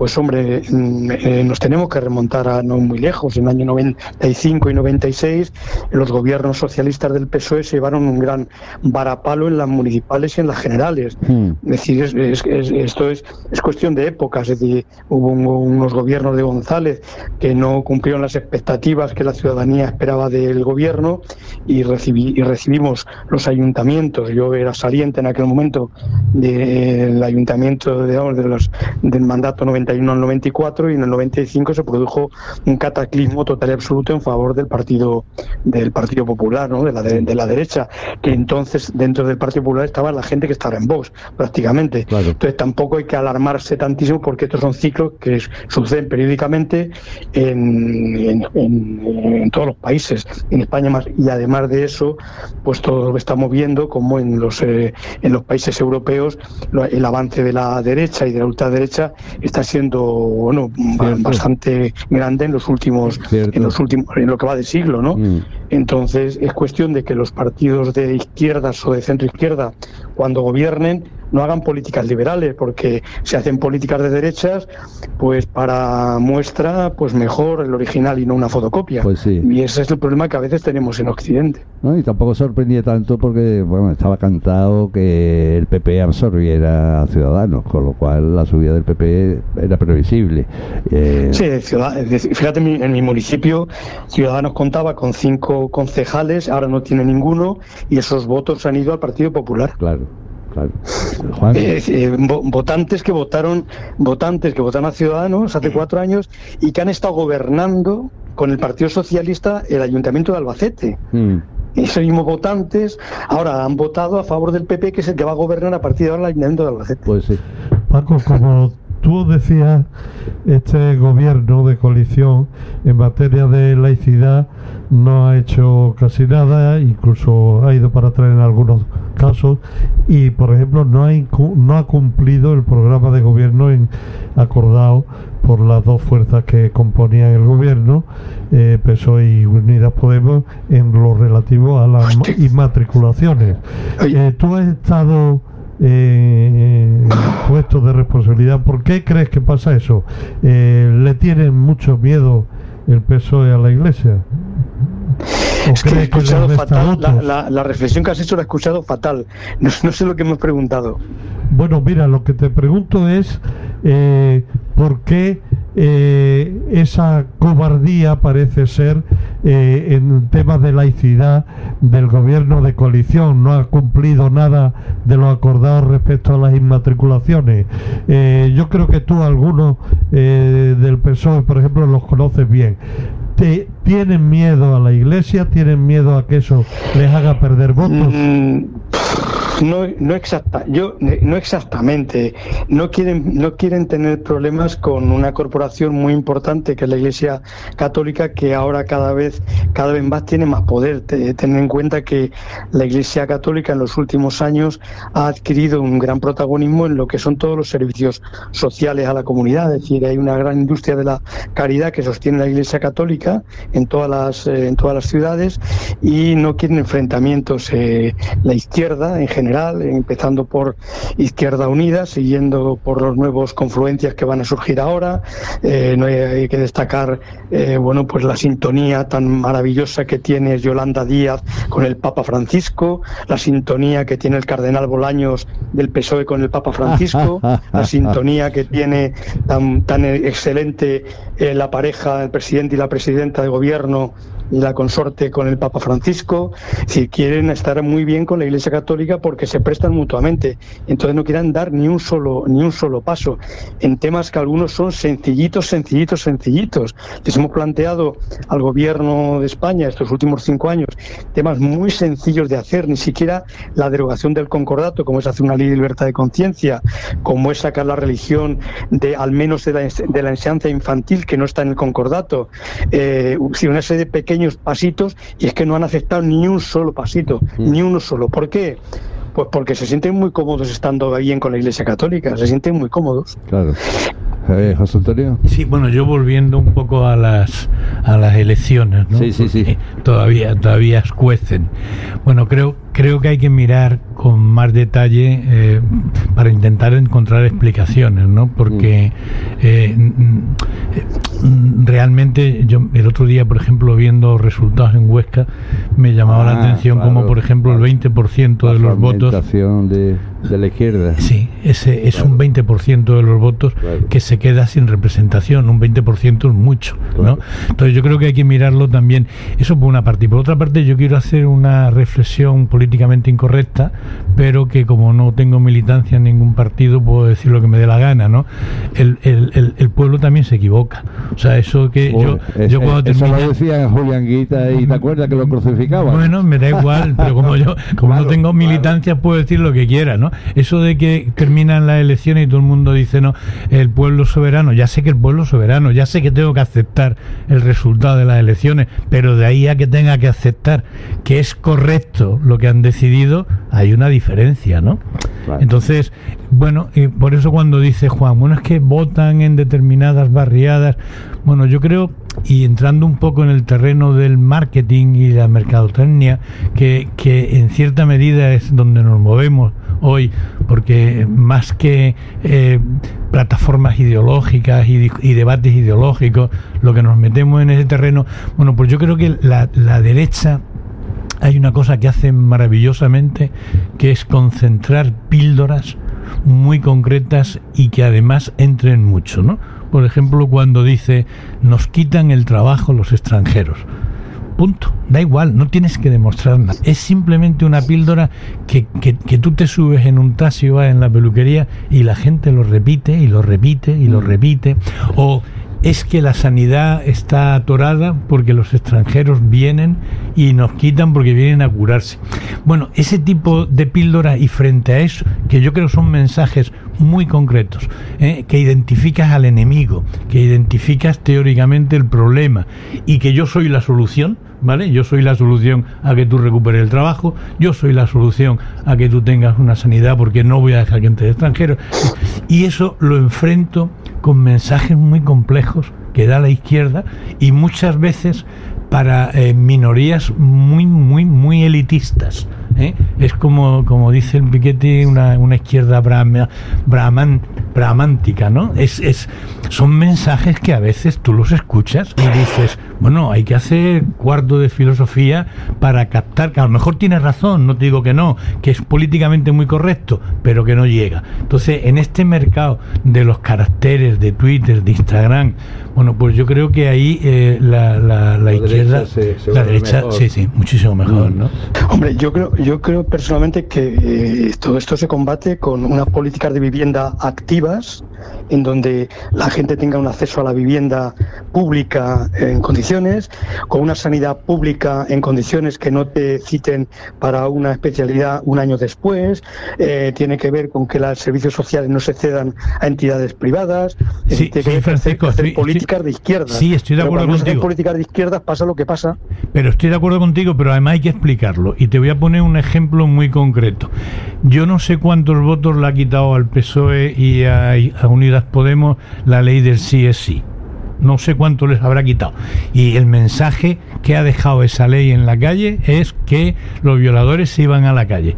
pues hombre, mm, eh, nos tenemos que remontar a no muy lejos, en el año 95 y 96, los gobiernos socialistas del PSOE se llevaron un gran varapalo en las municipales y en las generales. Hmm. Es decir, esto es, es cuestión de épocas, es decir, hubo unos gobiernos de González que no cumplieron las expectativas que la ciudadanía esperaba del gobierno y, recibí, y recibimos los ayuntamientos. Yo era saliente en aquel momento del ayuntamiento de, de los, del mandato 90 91 al 94 y en el 95 se produjo un cataclismo total y absoluto en favor del partido del Partido Popular, ¿no? de, la de, la derecha, que entonces dentro del Partido Popular estaba la gente que estaba en Vox, prácticamente. Entonces tampoco hay que alarmarse tantísimo porque estos son ciclos que suceden periódicamente en, en, todos los países, en España más, y además de eso, pues todo lo que estamos viendo, como en los, eh, en los países europeos, el avance de la derecha y de la ultraderecha está siendo bueno bastante grande en los últimos en los últimos en lo que va de siglo no mm. Entonces es cuestión de que los partidos de izquierdas o de centro izquierda cuando gobiernen no hagan políticas liberales, porque si hacen políticas de derechas, pues para muestra, pues mejor el original y no una fotocopia. Pues y ese es el problema que a veces tenemos en Occidente. No, y tampoco sorprendía tanto porque, bueno, estaba cantado que el PP absorbiera a Ciudadanos, con lo cual la subida del PP era previsible. Eh, sí, fíjate, en mi, municipio, Ciudadanos contaba con cinco concejales, ahora no tiene ninguno, y esos votos han ido al Partido Popular. Claro. Eh, eh, votantes que votaron, votantes que votaron a Ciudadanos hace cuatro años y que han estado gobernando con el Partido Socialista el Ayuntamiento de Albacete. Mm. Esos mismos votantes ahora han votado a favor del PP, que es el que va a gobernar a partir de ahora el Ayuntamiento de Albacete. Pues sí. Paco, como tú decías, este gobierno de coalición en materia de laicidad no ha hecho casi nada, incluso ha ido para atrás en algunos casos y, por ejemplo, no ha, no ha cumplido el programa de gobierno en, acordado por las dos fuerzas que componían el gobierno, eh, PSOE y Unidas Podemos, en lo relativo a las inmatriculaciones. Eh, tú has estado eh, puestos de responsabilidad. ¿Por qué crees que pasa eso? Eh, ¿Le tienen mucho miedo el PSOE a la Iglesia? Es que he escuchado fatal. La, reflexión que has hecho la he escuchado fatal. No, sé lo que hemos preguntado. Bueno, mira, lo que te pregunto es eh, por qué eh, esa cobardía parece ser eh, en temas de laicidad del gobierno de coalición. No ha cumplido nada de lo acordado respecto a las inmatriculaciones. Eh, yo creo que tú, algunos del PSOE, por ejemplo, los conoces bien. Te, ¿Tienen miedo a la iglesia? ¿Tienen miedo a que eso les haga perder votos? Mm, no, no exacta, yo no exactamente. No quieren, no quieren tener problemas con una corporación muy importante que es la Iglesia Católica, que ahora cada vez, cada vez más tiene más poder. Tener en cuenta que la Iglesia Católica en los últimos años ha adquirido un gran protagonismo en lo que son todos los servicios sociales a la comunidad. Es decir, hay una gran industria de la caridad que sostiene la Iglesia Católica en todas las, eh, en todas las ciudades y no quieren enfrentamientos. Eh, la izquierda en general empezando por Izquierda Unida, siguiendo por los nuevos confluencias que van a surgir ahora. Eh, no hay, que destacar, eh, bueno, pues la sintonía tan maravillosa que tiene Yolanda Díaz con el Papa Francisco, la sintonía que tiene el Cardenal Bolaños del PSOE con el Papa Francisco, la sintonía que tiene tan, tan excelente eh, la pareja, el presidente y la presidenta de gobierno gobierno la consorte con el Papa Francisco, si quieren estar muy bien con la Iglesia Católica porque se prestan mutuamente, entonces no quieran dar ni un solo ni un solo paso en temas que algunos son sencillitos, sencillitos, sencillitos. Les hemos planteado al gobierno de España estos últimos cinco años temas muy sencillos de hacer, ni siquiera la derogación del concordato, como es hacer una ley de libertad de conciencia, como es sacar la religión de al menos de la, de la enseñanza infantil que no está en el concordato, eh, si una serie de pequeños pasitos y es que no han aceptado ni un solo pasito, mm. ni uno solo. ¿Por qué? Pues porque se sienten muy cómodos estando bien con la Iglesia Católica, se sienten muy cómodos. Claro. Eh, José Antonio. Sí, bueno, yo volviendo un poco a las a las elecciones, ¿no? Sí, sí, sí. Todavía todavía escuecen. Bueno, creo creo que hay que mirar con más detalle eh, para intentar encontrar explicaciones, ¿no? Porque mm. eh, realmente yo el otro día, por ejemplo, viendo resultados en Huesca, me llamaba la ah, atención como, por ejemplo, el 20% de los votos de, de, la izquierda. Sí, ese es un 20% de los votos que se queda sin representación, un 20% es mucho, ¿no? Entonces yo creo que hay que mirarlo también, eso por una parte. Y por otra parte yo quiero hacer una reflexión políticamente incorrecta, pero que como no tengo militancia en ningún partido, puedo decir lo que me dé la gana, ¿no? El, el, el, pueblo también se equivoca. O sea, eso que yo, yo cuando Eso lo decía Julián Guita y te acuerdas que lo crucificaban. Bueno, me da igual, pero como yo como no tengo militancia puedo decir lo que quiera, ¿no? Eso de que terminan las elecciones y todo el mundo dice, no, el pueblo soberano, ya sé que el pueblo soberano, ya sé que tengo que aceptar el resultado de las elecciones, pero de ahí a que tenga que aceptar que es correcto lo que han decidido, hay una diferencia, ¿no? Entonces, bueno, y por eso cuando dice Juan, bueno, es que votan en determinadas barriadas, bueno, yo creo, y entrando un poco en el terreno del marketing y la mercadotecnia, que, que en cierta medida es donde nos movemos hoy, porque más que eh, plataformas ideológicas y, debates ideológicos, lo que nos metemos en ese terreno, bueno, pues yo creo que la, la derecha hay una cosa que hace maravillosamente, que es concentrar píldoras muy concretas y que además entren mucho, ¿no? Por ejemplo, cuando dice, nos quitan el trabajo los extranjeros. Punto. Da igual, no tienes que demostrar nada. Es simplemente una píldora que, que, que tú te subes en un taxi o en la peluquería y la gente lo repite y lo repite y lo mm. repite. O es que la sanidad está atorada porque los extranjeros vienen y nos quitan porque vienen a curarse. Bueno, ese tipo de píldora y frente a eso, que yo creo son mensajes muy concretos, ¿eh? que identificas al enemigo, que identificas teóricamente el problema y que yo soy la solución, ¿vale? Yo soy la solución a que tú recuperes el trabajo, yo soy la solución a que tú tengas una sanidad porque no voy a dejar que entre extranjeros. Y eso lo enfrento con mensajes muy complejos que da la izquierda y muchas veces para eh, minorías muy, muy, muy elitistas. ¿Eh? Es como, como dice el Piketty, una, una izquierda brahma, brahman, brahmántica, ¿no? Es, es, son mensajes que a veces tú los escuchas y dices, bueno, hay que hacer cuarto de filosofía para captar, que a lo mejor tienes razón, no te digo que no, que es políticamente muy correcto, pero que no llega. Entonces, en este mercado de los caracteres de Twitter, de Instagram, bueno, pues yo creo que ahí eh, la, la, izquierda, la derecha, sí, sí, muchísimo mejor, mm. ¿no? Hombre, yo creo, yo creo personalmente que eh, todo esto se combate con unas políticas de vivienda activas, en donde la gente tenga un acceso a la vivienda pública en condiciones, con una sanidad pública en condiciones que no te citen para una especialidad un año después, eh, tiene que ver con que los servicios sociales no se cedan a entidades privadas, sí, tiene que Francisco, hacer, políticas de izquierda. Sí, estoy de acuerdo contigo. políticas de izquierda pasa lo que pasa. Pero estoy de acuerdo contigo, pero además hay que explicarlo. Y te voy a poner un ejemplo muy concreto. Yo no sé cuántos votos le ha quitado al PSOE y a, Unidas Podemos la ley del sí es sí. No sé cuánto les habrá quitado. Y el mensaje que ha dejado esa ley en la calle es que los violadores se iban a la calle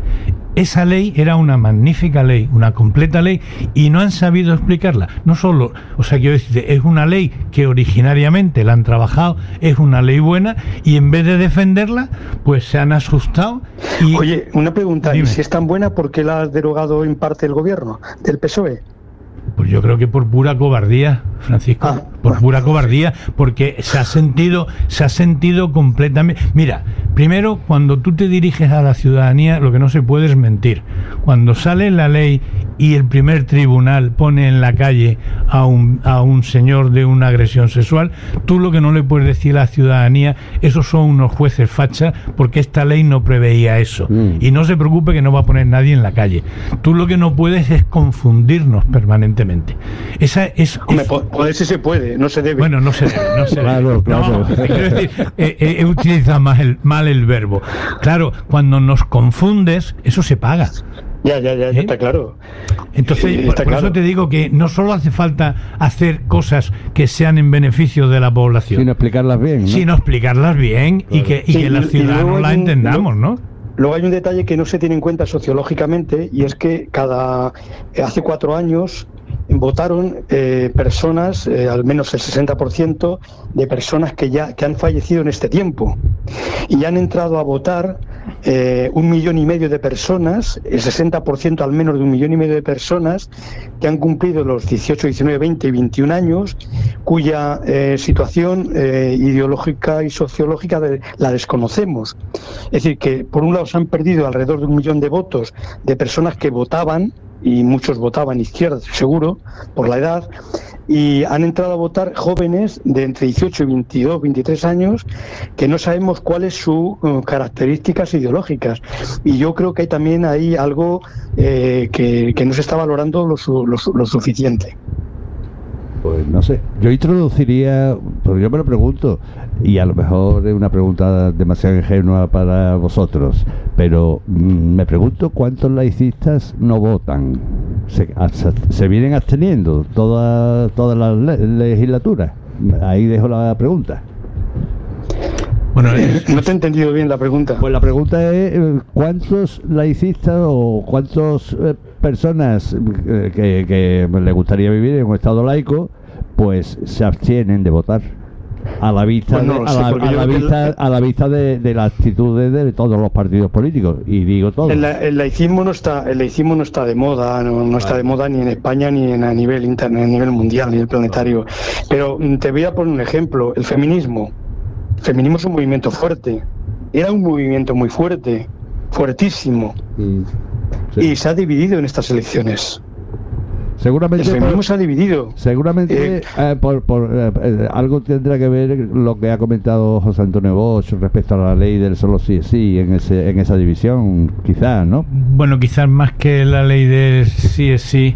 esa ley era una magnífica ley, una completa ley, y no han sabido explicarla. No solo, o sea, quiero decir, es una ley que originariamente la han trabajado, es una ley buena, y en vez de defenderla, pues se han asustado. Y, Oye, una pregunta, Dime. ¿y si es tan buena, por qué la ha derogado en parte el gobierno del PSOE? Pues yo creo que por pura cobardía, Francisco, Ah, por pura cobardía, porque se ha sentido, se ha sentido completamente. Mira, primero cuando tú te diriges a la ciudadanía, lo que no se puede es mentir. Cuando sale la ley y el primer tribunal pone en la calle a un, a un señor de una agresión sexual, tú lo que no le puedes decir a la ciudadanía, esos son unos jueces fachas, porque esta ley no preveía eso. Mm. Y no se preocupe que no va a poner nadie en la calle. Tú lo que no puedes es confundirnos permanentemente. Esa es, Hombre, es- po- poder sí se puede, no se debe. bueno, no se debe, no se debe. Claro, claro. No, quiero decir, eh, eh, he utilizado más el, mal el verbo. Claro, cuando nos confundes, eso se paga. ya, ya, ya, ¿Eh? ya está claro. Entonces, Sí, por, está por claro. eso te digo que no solo hace falta hacer cosas que sean en beneficio de la población, Sin explicarlas bien. ¿no? sino explicarlas bien y que, y Sí, que y ciudadanos luego la hay un- entendamos, ¿no? Luego hay un detalle que no se tiene en cuenta sociológicamente y es que cada hace cuatro años votaron eh, personas, eh, al menos el 60% de personas que ya que han fallecido en este tiempo. Y han entrado a votar eh, un millón y medio de personas, el 60% al menos de un millón y medio de personas que han cumplido los 18, 19, 20 y 21 años, cuya eh, situación eh, ideológica y sociológica la desconocemos. Es decir, que por un lado se han perdido alrededor de un millón de votos de personas que votaban, y muchos votaban izquierda, seguro, por la edad, y han entrado a votar jóvenes de entre 18 y 22, 23 años que no sabemos cuáles sus eh, características ideológicas. Y yo creo que hay también ahí algo eh, que, que no se está valorando lo, su- lo lo suficiente. Pues no sé. Yo introduciría, porque yo me lo pregunto, y a lo mejor es una pregunta demasiado ingenua para vosotros, pero mm, me pregunto cuántos laicistas no votan. Se, hasta- se vienen absteniendo toda, toda la le- legislatura. Ahí dejo la pregunta. Bueno, es- No te he entendido bien la pregunta. Pues la pregunta es eh, cuántos laicistas o cuántas personas eh, que, que le gustaría vivir en un estado laico, pues se abstienen de votar. A la vista, Pues no de, a la, a vista, el- a la vista de, de las actitudes de todos los partidos políticos. Y digo todos. El, la- el laicismo no está, el laicismo no está de moda, no, no está de moda ni en España ni en, a nivel internet, a nivel mundial, a nivel planetario. Pero mm, te voy a poner un ejemplo, el feminismo. El feminismo es un movimiento fuerte. Era un movimiento muy fuerte, fuertísimo, Mm, sí. y se ha dividido en estas elecciones. El Seguramente, feminismo por, se ha dividido. seguramente Eh, eh, por, por, eh, algo tendrá que ver lo que ha comentado José Antonio Bosch respecto a la ley del solo sí es sí en, ese, en esa división, quizás, ¿no? Bueno, quizás más que la ley de sí es sí,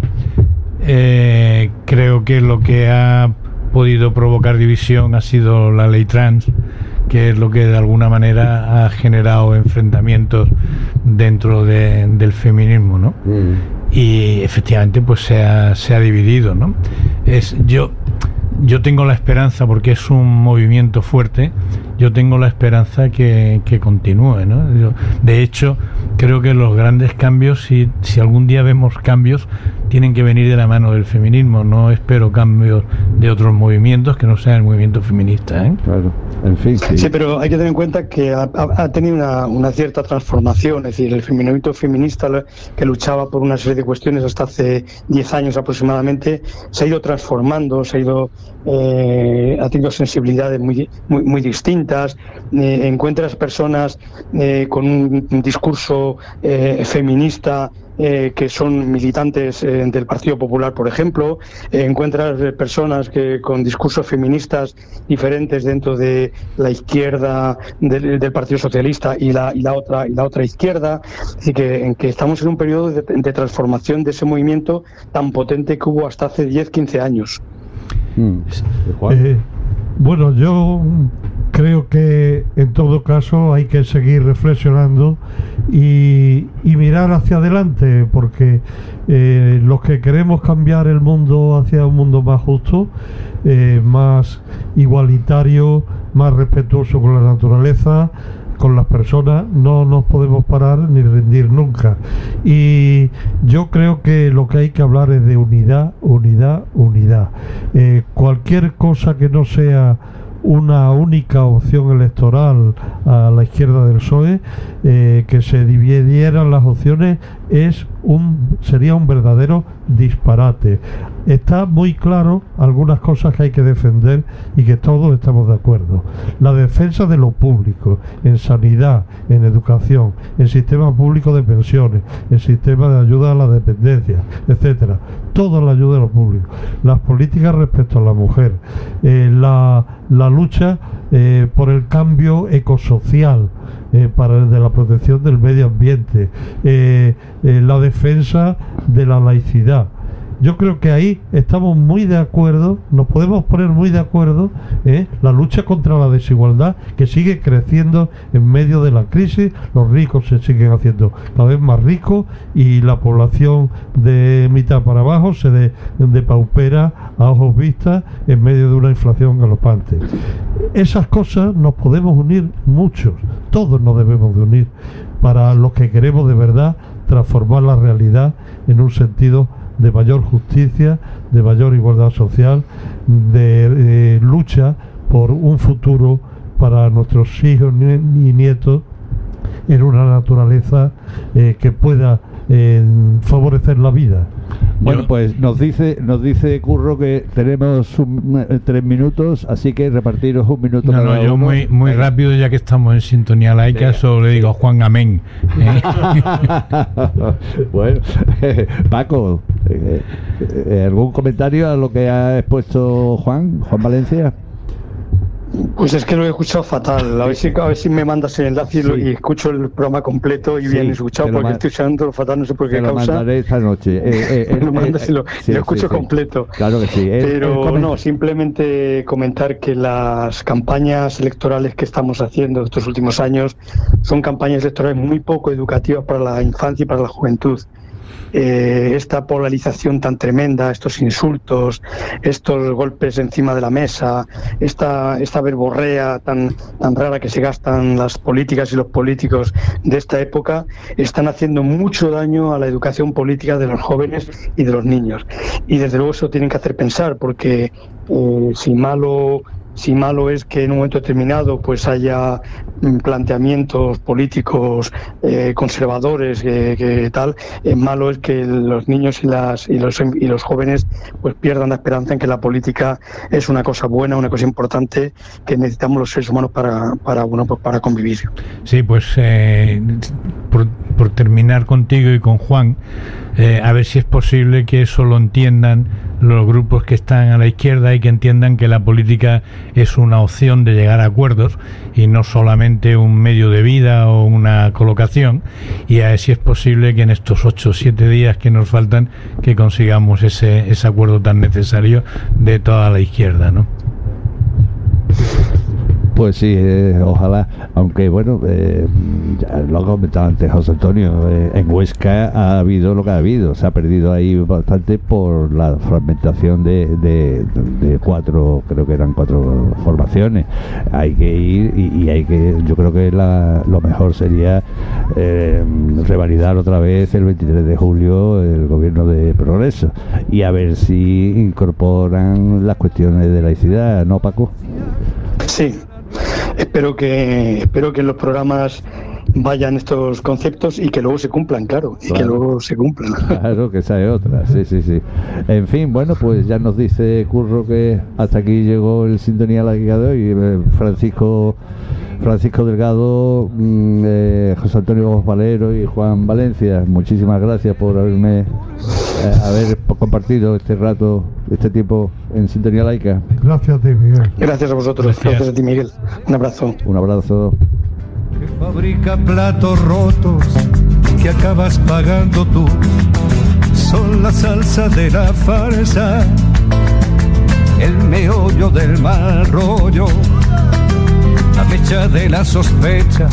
eh, creo que lo que ha podido provocar división ha sido la ley trans, que es lo que de alguna manera ha generado enfrentamientos dentro de- del feminismo, ¿no? Y efectivamente pues se ha, se ha dividido ¿no? es yo yo tengo la esperanza porque es un movimiento fuerte yo tengo la esperanza que, que continúe ¿no? Yo, de hecho creo que los grandes cambios si, si algún día vemos cambios tienen que venir de la mano del feminismo no espero cambios de otros movimientos que no sean el movimiento feminista ¿eh? Claro, en fin, sí. Sí, pero hay que tener en cuenta que ha, ha- tenido una, una cierta transformación, es decir, el feminismo feminista que luchaba por una serie de cuestiones hasta hace 10 años aproximadamente, se ha ido transformando, se ha ido, eh, ha tenido sensibilidades muy, muy, muy distintas, eh, encuentras personas eh, con un, discurso eh, feminista que son militantes eh, del Partido Popular, por ejemplo, encuentras personas que con discursos feministas diferentes dentro de la izquierda del, del Partido Socialista y la, y la otra y la otra izquierda, así que en que estamos en un periodo de, de transformación de ese movimiento tan potente que hubo hasta hace 10-15 años. Mm. Eh, bueno, yo creo que en todo caso hay que seguir reflexionando y, y mirar hacia adelante, porque eh, los que queremos cambiar el mundo hacia un mundo más justo, eh, más igualitario, más respetuoso con la naturaleza, con las personas no nos podemos parar ni rendir nunca. Y yo creo que lo que hay que hablar es de unidad, unidad, unidad. Eh, cualquier cosa que no sea una única opción electoral a la izquierda del PSOE, eh, que se dividieran las opciones, es un, sería un verdadero disparate. Está muy claro algunas cosas que hay que defender y que todos estamos de acuerdo. La defensa de lo público, en sanidad, en educación, en sistema público de pensiones, en sistema de ayuda a la dependencia, etcétera. Toda la ayuda de lo público. Las políticas respecto a la mujer, eh, la, la, lucha eh, por el cambio ecosocial, eh, para de la protección del medio ambiente, eh, eh, la defensa de la laicidad. Yo creo que ahí estamos muy de acuerdo, nos podemos poner muy de acuerdo, la lucha contra la desigualdad que sigue creciendo en medio de la crisis, los ricos se siguen haciendo cada vez más ricos y la población de mitad para abajo se de, paupera a ojos vistas en medio de una inflación galopante. Esas cosas nos podemos unir muchos, todos nos debemos de unir para los que queremos de verdad transformar la realidad en un sentido de mayor justicia, de mayor igualdad social, de eh, lucha por un futuro para nuestros hijos y nietos en una naturaleza eh, que pueda eh, favorecer la vida. Bueno, pues nos dice nos dice Curro que tenemos eh, tres minutos, así que repartiros un minuto. No, no, yo muy muy rápido ya que estamos en sintonía laica, solo le digo Juan Amén. ¿eh? bueno, Paco, ¿algún comentario a lo que ha expuesto Juan, Juan Valencia? Pues es que lo he escuchado fatal. A ver si, a ver si me mandas el enlace y, escucho el programa completo y bien escuchado, porque estoy usando fatal, no sé por qué causa. Lo mandaré esta noche. Eh, eh, lo, eh, lo, escucho completo. Claro que sí. Pero no, simplemente comentar que las campañas electorales que estamos haciendo estos últimos años son campañas electorales muy poco educativas para la infancia y para la juventud. Eh, esta polarización tan tremenda, estos insultos, estos golpes encima de la mesa, esta, esta verborrea tan, tan rara que se gastan las políticas y los políticos de esta época, están haciendo mucho daño a la educación política de los jóvenes y de los niños. Y desde luego eso tienen que hacer pensar, porque eh, si malo si malo es que en un momento determinado pues haya mm, planteamientos políticos eh, conservadores que, tal, eh, malo es que los niños y las y los y los jóvenes pues pierdan la esperanza en que la política es una cosa buena, una cosa importante que necesitamos los seres humanos para para bueno pues para convivir. Sí, pues eh, por, por terminar contigo y con Juan, a ver si es posible que eso lo entiendan los grupos que están a la izquierda y que entiendan que la política es una opción de llegar a acuerdos y no solamente un medio de vida o una colocación y a ver si es posible que en estos ocho o siete días que nos faltan que consigamos ese, ese acuerdo tan necesario de toda la izquierda, ¿no? Pues sí, eh, ojalá, aunque bueno, eh, lo ha comentado antes José Antonio, eh, en Huesca ha habido lo que ha habido, se ha perdido ahí bastante por la fragmentación de, de, cuatro, creo que eran cuatro formaciones. Hay que ir y, hay que, yo creo que lo mejor sería revalidar otra vez el 23 de julio el gobierno de Progreso y a ver si incorporan las cuestiones de laicidad, ¿no, Paco? Sí, espero que espero que en los programas vayan estos conceptos y que luego se cumplan, claro, y que luego se cumplan. Claro, que esa es otra, sí, sí, sí. En fin, bueno, pues ya nos dice Curro que hasta aquí llegó el Sintonía Laica de hoy. Eh, Francisco Francisco Delgado, mm, eh, José Antonio Valero y Juan Valencia, muchísimas gracias por haberme eh, haber compartido este rato, este tiempo en Sintonía Laica. Gracias a ti, Miguel. Gracias a vosotros, gracias, a ti, Miguel. Un abrazo. Un abrazo. Que fabrica platos rotos que acabas pagando tú. Son la salsa de la farsa, el meollo del mal rollo la fecha de la sospecha,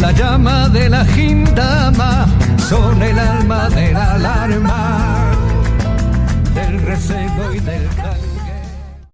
la llama de la gindama, son el alma de la alarma, del recebo y del